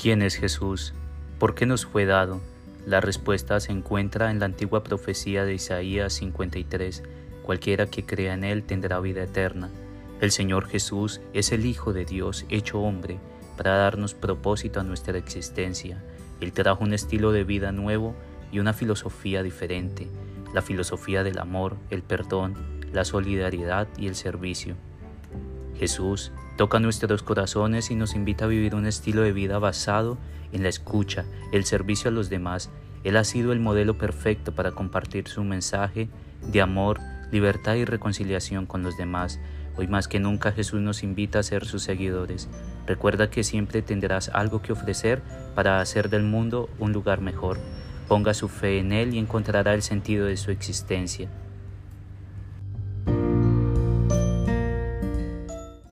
¿Quién es Jesús? ¿Por qué nos fue dado? La respuesta se encuentra en la antigua profecía de Isaías 53. Cualquiera que crea en Él tendrá vida eterna. El Señor Jesús es el Hijo de Dios hecho hombre para darnos propósito a nuestra existencia. Él trajo un estilo de vida nuevo y una filosofía diferente, la filosofía del amor, el perdón, la solidaridad y el servicio. Jesús toca nuestros corazones y nos invita a vivir un estilo de vida basado en la escucha, el servicio a los demás. Él ha sido el modelo perfecto para compartir su mensaje de amor, libertad y reconciliación con los demás. Hoy más que nunca Jesús nos invita a ser sus seguidores. Recuerda que siempre tendrás algo que ofrecer para hacer del mundo un lugar mejor. Ponga su fe en Él y encontrará el sentido de su existencia.